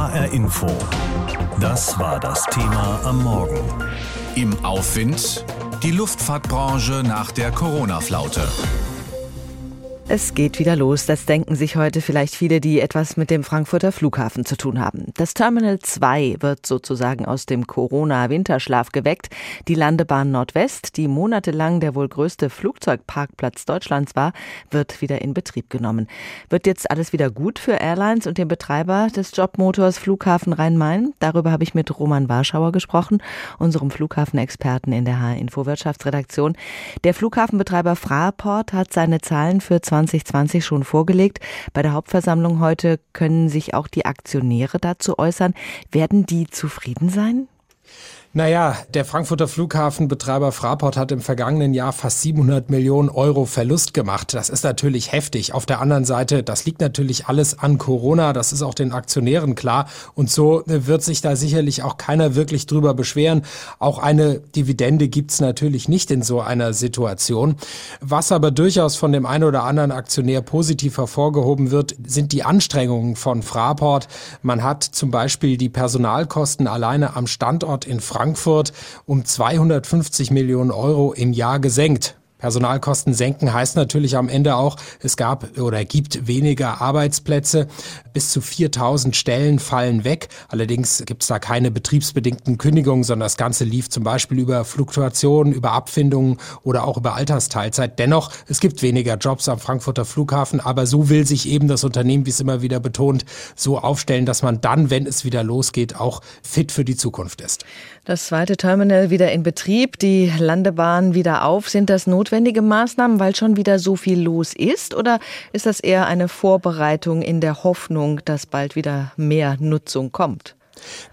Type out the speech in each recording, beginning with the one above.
HR Info. Das war das Thema am Morgen. Im Aufwind die Luftfahrtbranche nach der Corona-Flaute. Es geht wieder los. Das denken sich heute vielleicht viele, die etwas mit dem Frankfurter Flughafen zu tun haben. Das Terminal 2 wird sozusagen aus dem Corona-Winterschlaf geweckt. Die Landebahn Nordwest, die monatelang der wohl größte Flugzeugparkplatz Deutschlands war, wird wieder in Betrieb genommen. Wird jetzt alles wieder gut für Airlines und den Betreiber des Jobmotors Flughafen Rhein-Main? Darüber habe ich mit Roman Warschauer gesprochen, unserem Flughafenexperten in der H-Info Wirtschaftsredaktion. Der Flughafenbetreiber Fraport hat seine Zahlen für 20 2020 schon vorgelegt. Bei der Hauptversammlung heute können sich auch die Aktionäre dazu äußern. Werden die zufrieden sein? Naja, der Frankfurter Flughafenbetreiber Fraport hat im vergangenen Jahr fast 700 Millionen Euro Verlust gemacht. Das ist natürlich heftig. Auf der anderen Seite, das liegt natürlich alles an Corona. Das ist auch den Aktionären klar. Und so wird sich da sicherlich auch keiner wirklich drüber beschweren. Auch eine Dividende gibt's natürlich nicht in so einer Situation. Was aber durchaus von dem einen oder anderen Aktionär positiv hervorgehoben wird, sind die Anstrengungen von Fraport. Man hat zum Beispiel die Personalkosten alleine am Standort in Frankfurt Frankfurt um 250 Millionen Euro im Jahr gesenkt. Personalkosten senken heißt natürlich am Ende auch, es gab oder gibt weniger Arbeitsplätze. Bis zu 4000 Stellen fallen weg. Allerdings gibt es da keine betriebsbedingten Kündigungen, sondern das Ganze lief zum Beispiel über Fluktuationen, über Abfindungen oder auch über Altersteilzeit. Dennoch, es gibt weniger Jobs am Frankfurter Flughafen, aber so will sich eben das Unternehmen, wie es immer wieder betont, so aufstellen, dass man dann, wenn es wieder losgeht, auch fit für die Zukunft ist. Das zweite Terminal wieder in Betrieb, die Landebahn wieder auf. Sind das notwendige Maßnahmen, weil schon wieder so viel los ist? Oder ist das eher eine Vorbereitung in der Hoffnung, dass bald wieder mehr Nutzung kommt?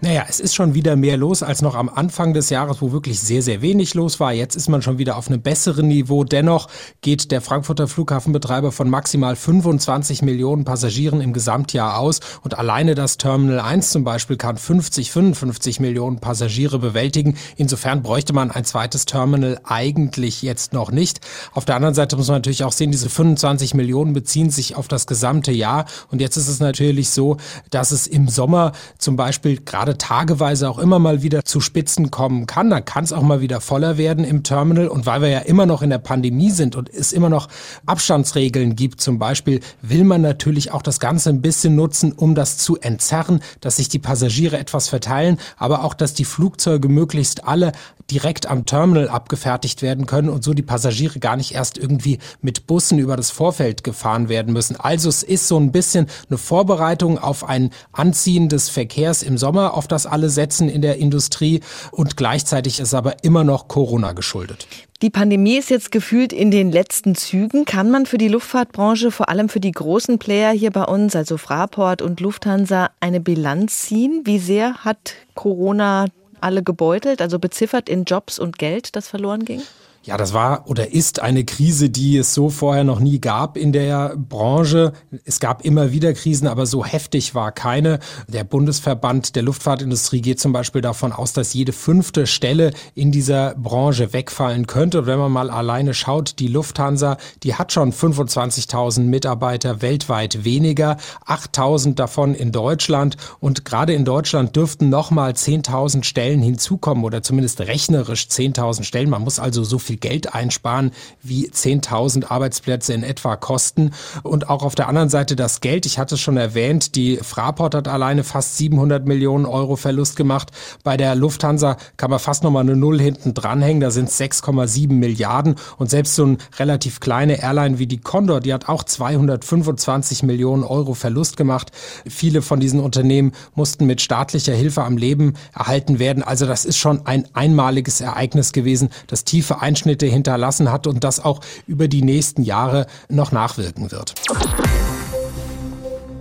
Naja, es ist schon wieder mehr los als noch am Anfang des Jahres, wo wirklich sehr, sehr wenig los war. Jetzt ist man schon wieder auf einem besseren Niveau. Dennoch geht der Frankfurter Flughafenbetreiber von maximal 25 Millionen Passagieren im Gesamtjahr aus. Und alleine das Terminal 1 zum Beispiel kann 50, 55 Millionen Passagiere bewältigen. Insofern bräuchte man ein zweites Terminal eigentlich jetzt noch nicht. Auf der anderen Seite muss man natürlich auch sehen, diese 25 Millionen beziehen sich auf das gesamte Jahr. Und jetzt ist es natürlich so, dass es im Sommer zum Beispiel gerade tageweise auch immer mal wieder zu Spitzen kommen kann. Dann kann es auch mal wieder voller werden im Terminal. Und weil wir ja immer noch in der Pandemie sind und es immer noch Abstandsregeln gibt, zum Beispiel, will man natürlich auch das Ganze ein bisschen nutzen, um das zu entzerren, dass sich die Passagiere etwas verteilen, aber auch, dass die Flugzeuge möglichst alle direkt am Terminal abgefertigt werden können und so die Passagiere gar nicht erst irgendwie mit Bussen über das Vorfeld gefahren werden müssen. Also es ist so ein bisschen eine Vorbereitung auf ein Anziehen des Verkehrs im Sommer auf das alle setzen in der Industrie. Und gleichzeitig ist aber immer noch Corona geschuldet. Die Pandemie ist jetzt gefühlt in den letzten Zügen. Kann man für die Luftfahrtbranche, vor allem für die großen Player hier bei uns, also Fraport und Lufthansa, eine Bilanz ziehen? Wie sehr hat Corona alle gebeutelt, also beziffert in Jobs und Geld, das verloren ging? Ja, das war oder ist eine Krise, die es so vorher noch nie gab in der Branche. Es gab immer wieder Krisen, aber so heftig war keine. Der Bundesverband der Luftfahrtindustrie geht zum Beispiel davon aus, dass jede fünfte Stelle in dieser Branche wegfallen könnte. Und wenn man mal alleine schaut, die Lufthansa, die hat schon 25.000 Mitarbeiter weltweit weniger, 8.000 davon in Deutschland. Und gerade in Deutschland dürften nochmal 10.000 Stellen hinzukommen oder zumindest rechnerisch 10.000 Stellen. Man muss also so viel Geld einsparen, wie 10.000 Arbeitsplätze in etwa kosten. Und auch auf der anderen Seite das Geld. Ich hatte es schon erwähnt, die Fraport hat alleine fast 700 Millionen Euro Verlust gemacht. Bei der Lufthansa kann man fast nochmal eine Null hinten dranhängen. Da sind es 6,7 Milliarden. Und selbst so eine relativ kleine Airline wie die Condor, die hat auch 225 Millionen Euro Verlust gemacht. Viele von diesen Unternehmen mussten mit staatlicher Hilfe am Leben erhalten werden. Also das ist schon ein einmaliges Ereignis gewesen, das tiefe Einschnitte Einschnitte hinterlassen hat und das auch über die nächsten Jahre noch nachwirken wird.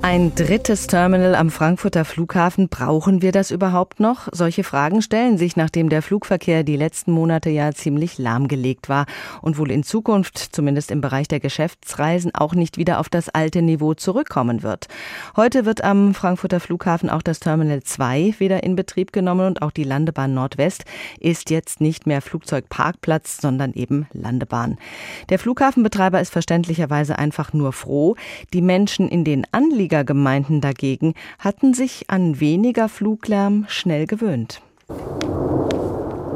Ein drittes Terminal am Frankfurter Flughafen, brauchen wir das überhaupt noch? Solche Fragen stellen sich, nachdem der Flugverkehr die letzten Monate ja ziemlich lahmgelegt war und wohl in Zukunft, zumindest im Bereich der Geschäftsreisen, auch nicht wieder auf das alte Niveau zurückkommen wird. Heute wird am Frankfurter Flughafen auch das Terminal 2 wieder in Betrieb genommen und auch die Landebahn Nordwest ist jetzt nicht mehr Flugzeugparkplatz, sondern eben Landebahn. Der Flughafenbetreiber ist verständlicherweise einfach nur froh. Die Menschen in den Anliegen Fliegergemeinden dagegen hatten sich an weniger Fluglärm schnell gewöhnt.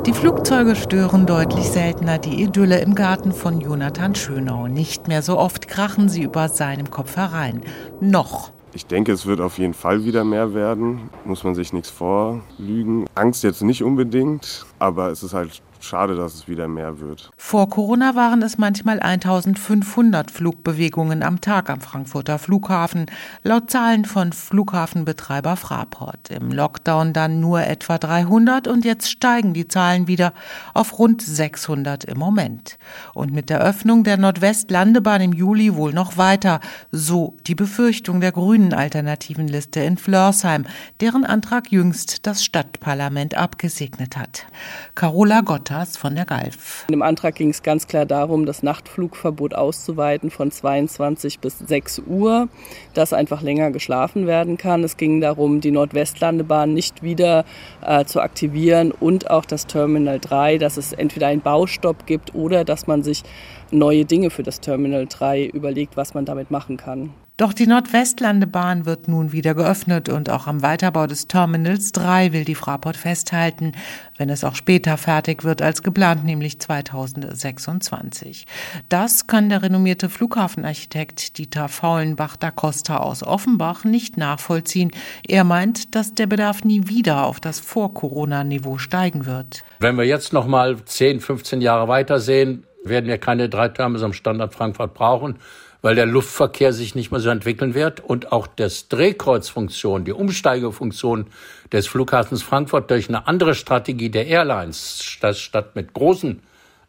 Die Flugzeuge stören deutlich seltener die Idylle im Garten von Jonathan Schönau. Nicht mehr so oft krachen sie über seinem Kopf herein. Noch. Ich denke, es wird auf jeden Fall wieder mehr werden. Muss man sich nichts vorlügen. Angst jetzt nicht unbedingt, aber es ist halt Schade, dass es wieder mehr wird. Vor Corona waren es manchmal 1500 Flugbewegungen am Tag am Frankfurter Flughafen, laut Zahlen von Flughafenbetreiber Fraport. Im Lockdown dann nur etwa 300 und jetzt steigen die Zahlen wieder auf rund 600 im Moment. Und mit der Öffnung der Nordwestlandebahn im Juli wohl noch weiter, so die Befürchtung der grünen Alternativenliste in Flörsheim, deren Antrag jüngst das Stadtparlament abgesegnet hat. Carola Gott Bottas von der Galf. In dem Antrag ging es ganz klar darum, das Nachtflugverbot auszuweiten von 22 bis 6 Uhr, dass einfach länger geschlafen werden kann. Es ging darum, die Nordwestlandebahn nicht wieder äh, zu aktivieren und auch das Terminal 3, dass es entweder einen Baustopp gibt oder dass man sich neue Dinge für das Terminal 3 überlegt, was man damit machen kann. Doch die Nordwestlandebahn wird nun wieder geöffnet und auch am Weiterbau des Terminals 3 will die Fraport festhalten, wenn es auch später fertig wird als geplant, nämlich 2026. Das kann der renommierte Flughafenarchitekt Dieter Faulenbach da Costa aus Offenbach nicht nachvollziehen. Er meint, dass der Bedarf nie wieder auf das Vor-Corona-Niveau steigen wird. Wenn wir jetzt noch mal 10, 15 Jahre weitersehen, werden wir keine drei Terminals am Standort Frankfurt brauchen weil der Luftverkehr sich nicht mehr so entwickeln wird und auch das Drehkreuzfunktion, die Umsteigefunktion des Flughafens Frankfurt durch eine andere Strategie der Airlines, statt mit großen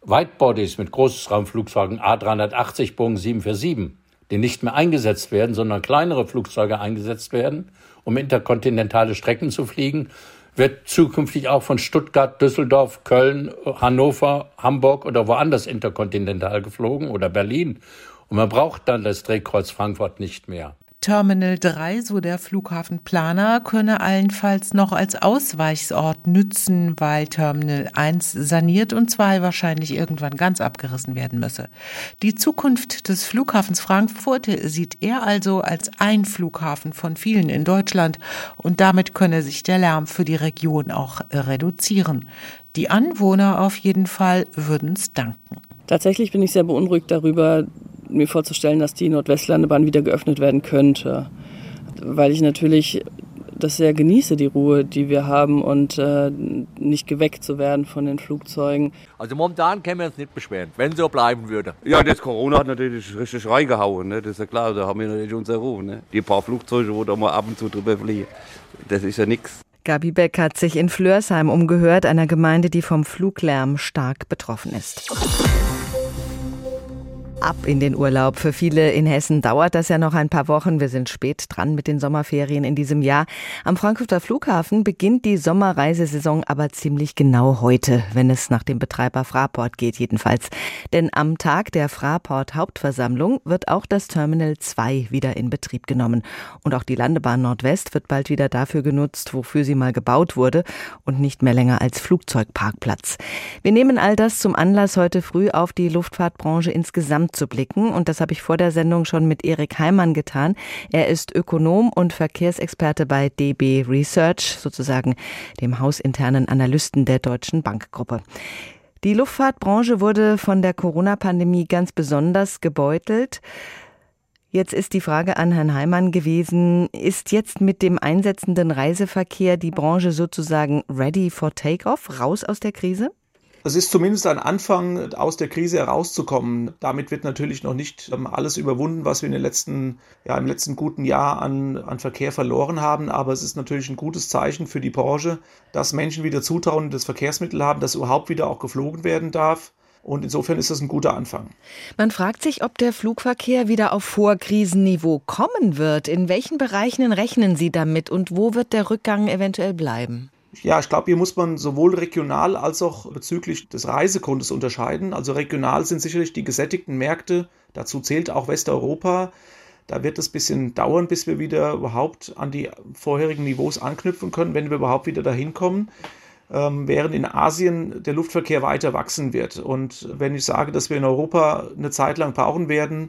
Whitebodies, mit Großraumflugzeugen A380 Boeing 747, die nicht mehr eingesetzt werden, sondern kleinere Flugzeuge eingesetzt werden, um interkontinentale Strecken zu fliegen, wird zukünftig auch von Stuttgart, Düsseldorf, Köln, Hannover, Hamburg oder woanders interkontinental geflogen oder Berlin. Und man braucht dann das Drehkreuz Frankfurt nicht mehr. Terminal 3, so der Flughafenplaner, könne allenfalls noch als Ausweichsort nützen, weil Terminal 1 saniert und 2 wahrscheinlich irgendwann ganz abgerissen werden müsse. Die Zukunft des Flughafens Frankfurt sieht er also als ein Flughafen von vielen in Deutschland und damit könne sich der Lärm für die Region auch reduzieren. Die Anwohner auf jeden Fall würden es danken. Tatsächlich bin ich sehr beunruhigt darüber, mir vorzustellen, dass die Nordwestlandebahn wieder geöffnet werden könnte. Weil ich natürlich das sehr genieße, die Ruhe, die wir haben und äh, nicht geweckt zu werden von den Flugzeugen. Also momentan können wir uns nicht beschweren, wenn so bleiben würde. Ja, das Corona hat natürlich richtig reingehauen, ne? das ist ja klar, da haben wir natürlich unsere Ruhe. Ne? Die paar Flugzeuge, wo da mal ab und zu drüber fliegen, das ist ja nichts. Gabi Beck hat sich in Flörsheim umgehört, einer Gemeinde, die vom Fluglärm stark betroffen ist ab in den Urlaub. Für viele in Hessen dauert das ja noch ein paar Wochen. Wir sind spät dran mit den Sommerferien in diesem Jahr. Am Frankfurter Flughafen beginnt die Sommerreisesaison aber ziemlich genau heute, wenn es nach dem Betreiber Fraport geht jedenfalls. Denn am Tag der Fraport Hauptversammlung wird auch das Terminal 2 wieder in Betrieb genommen. Und auch die Landebahn Nordwest wird bald wieder dafür genutzt, wofür sie mal gebaut wurde und nicht mehr länger als Flugzeugparkplatz. Wir nehmen all das zum Anlass, heute früh auf die Luftfahrtbranche insgesamt zurückzublicken. Und das habe ich vor der Sendung schon mit Erik Heimann getan. Er ist Ökonom und Verkehrsexperte bei DB Research, sozusagen dem hausinternen Analysten der Deutschen Bankgruppe. Die Luftfahrtbranche wurde von der Corona-Pandemie ganz besonders gebeutelt. Jetzt ist die Frage an Herrn Heimann gewesen, ist jetzt mit dem einsetzenden Reiseverkehr die Branche sozusagen ready for takeoff, raus aus der Krise? Das ist zumindest ein Anfang, aus der Krise herauszukommen. Damit wird natürlich noch nicht ähm, alles überwunden, was wir in den letzten, ja, im letzten guten Jahr an, an Verkehr verloren haben. Aber es ist natürlich ein gutes Zeichen für die Branche, dass Menschen wieder Zutrauen in das Verkehrsmittel haben, dass überhaupt wieder auch geflogen werden darf. Und insofern ist das ein guter Anfang. Man fragt sich, ob der Flugverkehr wieder auf Vorkrisenniveau kommen wird. In welchen Bereichen rechnen Sie damit und wo wird der Rückgang eventuell bleiben? Ja, ich glaube, hier muss man sowohl regional als auch bezüglich des Reisegrundes unterscheiden. Also regional sind sicherlich die gesättigten Märkte, dazu zählt auch Westeuropa. Da wird es ein bisschen dauern, bis wir wieder überhaupt an die vorherigen Niveaus anknüpfen können, wenn wir überhaupt wieder dahin kommen. Ähm, während in Asien der Luftverkehr weiter wachsen wird. Und wenn ich sage, dass wir in Europa eine Zeit lang brauchen werden,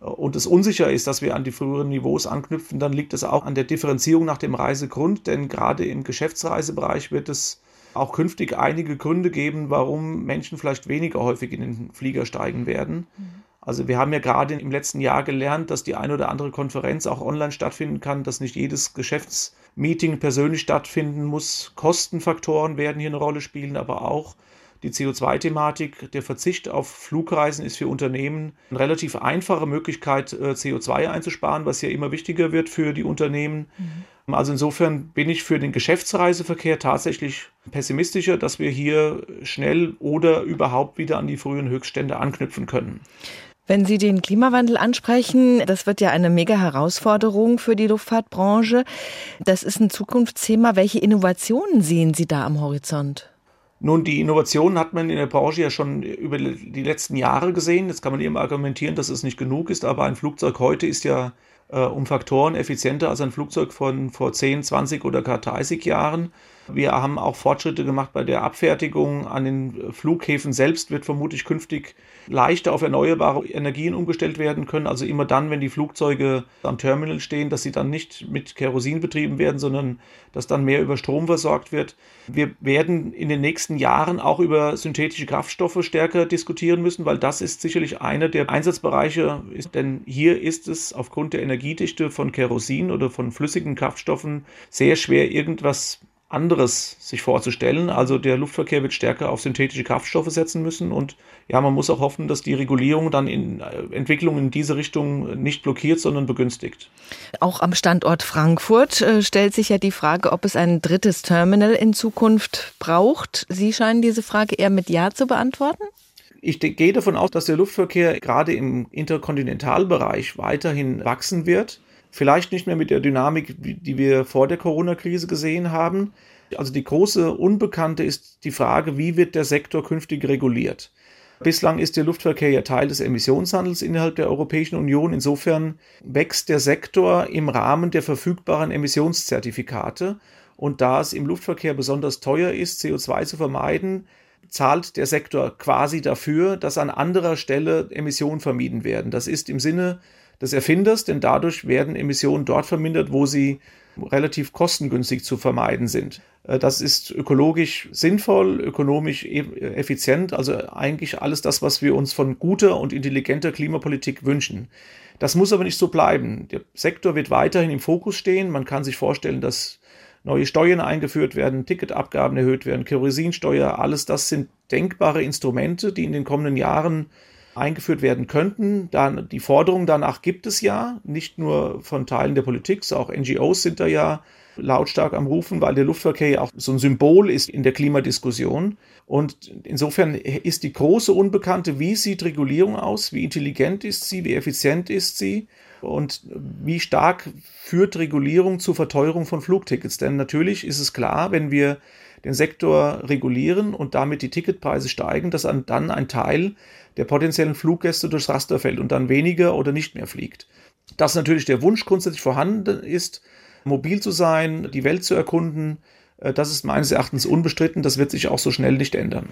und es unsicher ist, dass wir an die früheren Niveaus anknüpfen, dann liegt es auch an der Differenzierung nach dem Reisegrund, denn gerade im Geschäftsreisebereich wird es auch künftig einige Gründe geben, warum Menschen vielleicht weniger häufig in den Flieger steigen werden. Mhm. Also wir haben ja gerade im letzten Jahr gelernt, dass die eine oder andere Konferenz auch online stattfinden kann, dass nicht jedes Geschäftsmeeting persönlich stattfinden muss. Kostenfaktoren werden hier eine Rolle spielen, aber auch die CO2-Thematik. Der Verzicht auf Flugreisen ist für Unternehmen eine relativ einfache Möglichkeit, äh, CO2 einzusparen, was ja immer wichtiger wird für die Unternehmen. Mhm. Also insofern bin ich für den Geschäftsreiseverkehr tatsächlich pessimistischer, dass wir hier schnell oder überhaupt wieder an die frühen Höchststände anknüpfen können. Wenn Sie den Klimawandel ansprechen, das wird ja eine mega Herausforderung für die Luftfahrtbranche. Das ist ein Zukunftsthema. Welche Innovationen sehen Sie da am Horizont? Nun, die Innovationen hat man in der Branche ja schon über die letzten Jahre gesehen. Jetzt kann man eben argumentieren, dass es nicht genug ist, aber ein Flugzeug heute ist ja äh, um Faktoren effizienter als ein Flugzeug von vor 10, 20 oder gar 30 Jahren. Wir haben auch Fortschritte gemacht bei der Abfertigung. An den Flughäfen selbst wird vermutlich künftig leichter auf erneuerbare Energien umgestellt werden können. Also immer dann, wenn die Flugzeuge am Terminal stehen, dass sie dann nicht mit Kerosin betrieben werden, sondern dass dann mehr über Strom versorgt wird. Wir werden in den nächsten Jahren auch über synthetische Kraftstoffe stärker diskutieren müssen, weil das ist sicherlich einer der Einsatzbereiche. Denn hier ist es aufgrund der Energiedichte von Kerosin oder von flüssigen Kraftstoffen sehr schwer, irgendwas anderes sich vorzustellen. Also der Luftverkehr wird stärker auf synthetische Kraftstoffe setzen müssen und ja, man muss auch hoffen, dass die Regulierung dann in äh, Entwicklungen in diese Richtung nicht blockiert, sondern begünstigt. Auch am Standort Frankfurt äh, stellt sich ja die Frage, ob es ein drittes Terminal in Zukunft braucht. Sie scheinen diese Frage eher mit Ja zu beantworten. Ich gehe davon aus, dass der Luftverkehr gerade im Interkontinentalbereich weiterhin wachsen wird. Vielleicht nicht mehr mit der Dynamik, die wir vor der Corona-Krise gesehen haben. Also die große Unbekannte ist die Frage, wie wird der Sektor künftig reguliert? Bislang ist der Luftverkehr ja Teil des Emissionshandels innerhalb der Europäischen Union. Insofern wächst der Sektor im Rahmen der verfügbaren Emissionszertifikate. Und da es im Luftverkehr besonders teuer ist, CO2 zu vermeiden, zahlt der Sektor quasi dafür, dass an anderer Stelle Emissionen vermieden werden. Das ist im Sinne des Erfinders, denn dadurch werden Emissionen dort vermindert, wo sie relativ kostengünstig zu vermeiden sind. Äh, das ist ökologisch sinnvoll, ökonomisch e-, effizient, also eigentlich alles das, was wir uns von guter und intelligenter Klimapolitik wünschen. Das muss aber nicht so bleiben. Der Sektor wird weiterhin im Fokus stehen. Man kann sich vorstellen, dass neue Steuern eingeführt werden, Ticketabgaben erhöht werden, Kerosinsteuer, alles das sind denkbare Instrumente, die in den kommenden Jahren eingeführt werden könnten. Dann, die Forderung danach gibt es ja, nicht nur von Teilen der Politik, auch NGOs sind da ja lautstark am Rufen, weil der Luftverkehr ja auch so ein Symbol ist in der Klimadiskussion. Und insofern ist die große Unbekannte, wie sieht Regulierung aus, wie intelligent ist sie, wie effizient ist sie und wie stark führt Regulierung zur Verteuerung von Flugtickets. Denn natürlich ist es klar, wenn wir den Sektor regulieren und damit die Ticketpreise steigen, dass dann ein Teil der potenziellen Fluggäste durchs Raster fällt und dann weniger oder nicht mehr fliegt. Dass natürlich der Wunsch grundsätzlich vorhanden ist, mobil zu sein, die Welt zu erkunden, äh, das ist meines Erachtens unbestritten. Das wird sich auch so schnell nicht ändern.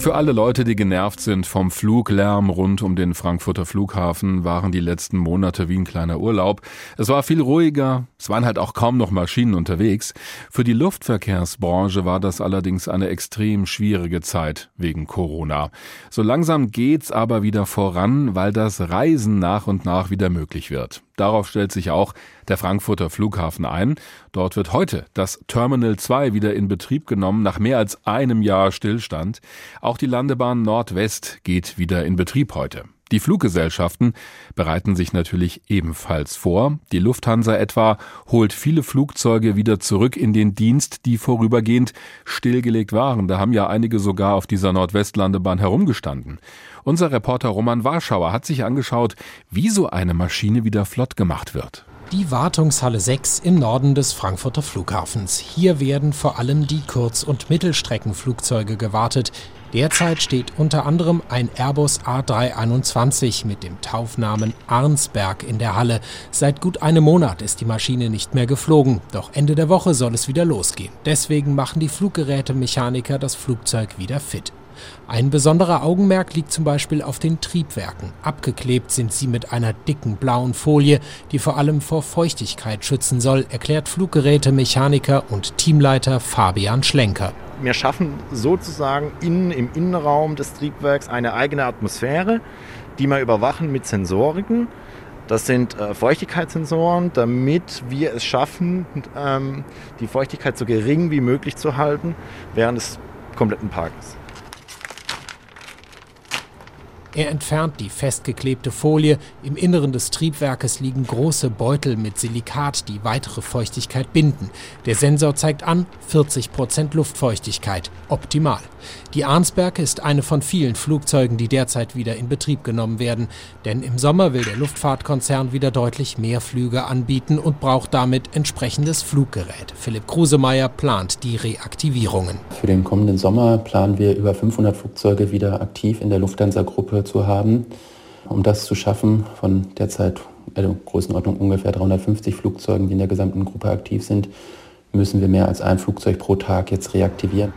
Für alle Leute, die genervt sind vom Fluglärm rund um den Frankfurter Flughafen, waren die letzten Monate wie ein kleiner Urlaub. Es war viel ruhiger, es waren halt auch kaum noch Maschinen unterwegs. Für die Luftverkehrsbranche war das allerdings eine extrem schwierige Zeit wegen Corona. So langsam geht's aber wieder voran, weil das Reisen nach und nach wieder möglich wird. Darauf stellt sich auch der Frankfurter Flughafen ein. Dort wird heute das Terminal 2 wieder in Betrieb genommen, nach mehr als einem Jahr Stillstand. Auch die Landebahn Nordwest geht wieder in Betrieb heute. Die Fluggesellschaften bereiten sich natürlich ebenfalls vor. Die Lufthansa etwa holt viele Flugzeuge wieder zurück in den Dienst, die vorübergehend stillgelegt waren. Da haben ja einige sogar auf dieser Nordwestlandebahn herumgestanden. Unser Reporter Roman Warschauer hat sich angeschaut, wie so eine Maschine wieder flott gemacht wird. Die Wartungshalle 6 im Norden des Frankfurter Flughafens. Hier werden vor allem die Kurz- und Mittelstreckenflugzeuge gewartet. Derzeit steht unter anderem ein Airbus A321 mit dem Taufnamen Arnsberg in der Halle. Seit gut einem Monat ist die Maschine nicht mehr geflogen, doch Ende der Woche soll es wieder losgehen. Deswegen machen die Fluggerätemechaniker das Flugzeug wieder fit. Ein besonderer Augenmerk liegt zum Beispiel auf den Triebwerken. Abgeklebt sind sie mit einer dicken blauen Folie, die vor allem vor Feuchtigkeit schützen soll, erklärt Fluggerätemechaniker und Teamleiter Fabian Schlenker. Wir schaffen sozusagen innen im Innenraum des Triebwerks eine eigene Atmosphäre, die wir überwachen mit Sensoriken. Das sind äh, Feuchtigkeitssensoren, damit wir es schaffen, ähm, die Feuchtigkeit so gering wie möglich zu halten während des kompletten Parkes. Er entfernt die festgeklebte Folie. Im Inneren des Triebwerkes liegen große Beutel mit Silikat, die weitere Feuchtigkeit binden. Der Sensor zeigt an 40 Prozent Luftfeuchtigkeit. Optimal. Die Arnsberg ist eine von vielen Flugzeugen, die derzeit wieder in Betrieb genommen werden. Denn im Sommer will der Luftfahrtkonzern wieder deutlich mehr Flüge anbieten und braucht damit entsprechendes Fluggerät. Philipp Krusemeier plant die Reaktivierungen. Für den kommenden Sommer planen wir über 500 Flugzeuge wieder aktiv in der Lufthansa-Gruppe zu haben. Um das zu schaffen, von derzeit also Größenordnung ungefähr 350 Flugzeugen, die in der gesamten Gruppe aktiv sind, müssen wir mehr als ein Flugzeug pro Tag jetzt reaktivieren.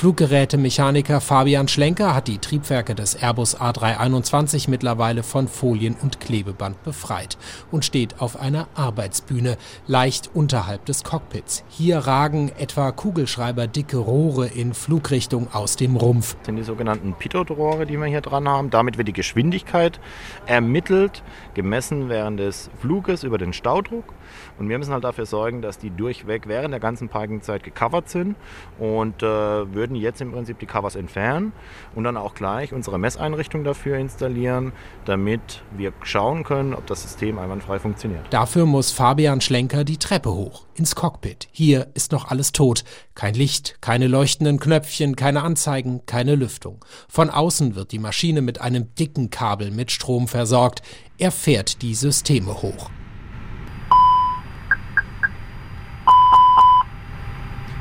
Fluggerätemechaniker Fabian Schlenker hat die Triebwerke des Airbus A321 mittlerweile von Folien und Klebeband befreit und steht auf einer Arbeitsbühne, leicht unterhalb des Cockpits. Hier ragen etwa kugelschreiberdicke Rohre in Flugrichtung aus dem Rumpf. Das sind die sogenannten Pitot-Rohre, die wir hier dran haben. Damit wird die Geschwindigkeit ermittelt, gemessen während des Fluges über den Staudruck. Und wir müssen halt dafür sorgen, dass die durchweg während der ganzen Parkingzeit gecovert sind und äh, würden jetzt im Prinzip die Covers entfernen und dann auch gleich unsere Messeinrichtung dafür installieren, damit wir schauen können, ob das System einwandfrei funktioniert. Dafür muss Fabian Schlenker die Treppe hoch, ins Cockpit. Hier ist noch alles tot. Kein Licht, keine leuchtenden Knöpfchen, keine Anzeigen, keine Lüftung. Von außen wird die Maschine mit einem dicken Kabel mit Strom versorgt. Er fährt die Systeme hoch.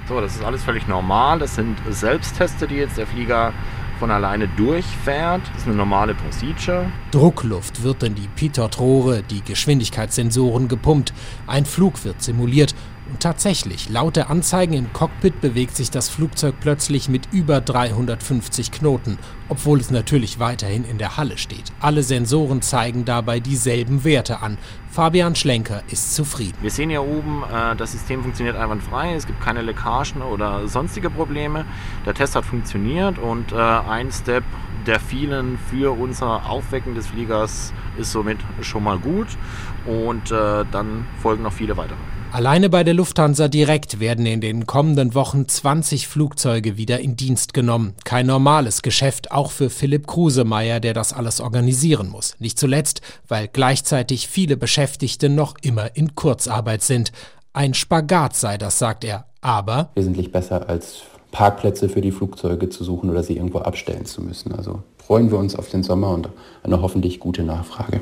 So, das ist alles völlig normal. Das sind Selbstteste, die jetzt der Flieger von alleine durchfährt. Das ist eine normale Procedure. Druckluft wird in die Pitot-Rohre, die Geschwindigkeitssensoren gepumpt. Ein Flug wird simuliert und tatsächlich, laut der Anzeigen im Cockpit bewegt sich das Flugzeug plötzlich mit über 350 Knoten, obwohl es natürlich weiterhin in der Halle steht. Alle Sensoren zeigen dabei dieselben Werte an. Fabian Schlenker ist zufrieden. Wir sehen hier oben, äh, das System funktioniert einwandfrei, es gibt keine Leckagen oder sonstige Probleme. Der Test hat funktioniert und äh, ein Step der vielen für unser Aufwecken des Fliegers ist somit schon mal gut und äh, dann folgen noch viele weitere. Alleine bei der Lufthansa direkt werden in den kommenden Wochen 20 Flugzeuge wieder in Dienst genommen. Kein normales Geschäft, auch für Philipp Krusemeier, der das alles organisieren muss. Nicht zuletzt, weil gleichzeitig viele Beschäftigte noch immer in Kurzarbeit sind. Ein Spagat sei das, sagt er. Aber wesentlich besser als Parkplätze für die Flugzeuge zu suchen oder sie irgendwo abstellen zu müssen. Also freuen wir uns auf den Sommer und eine hoffentlich gute Nachfrage.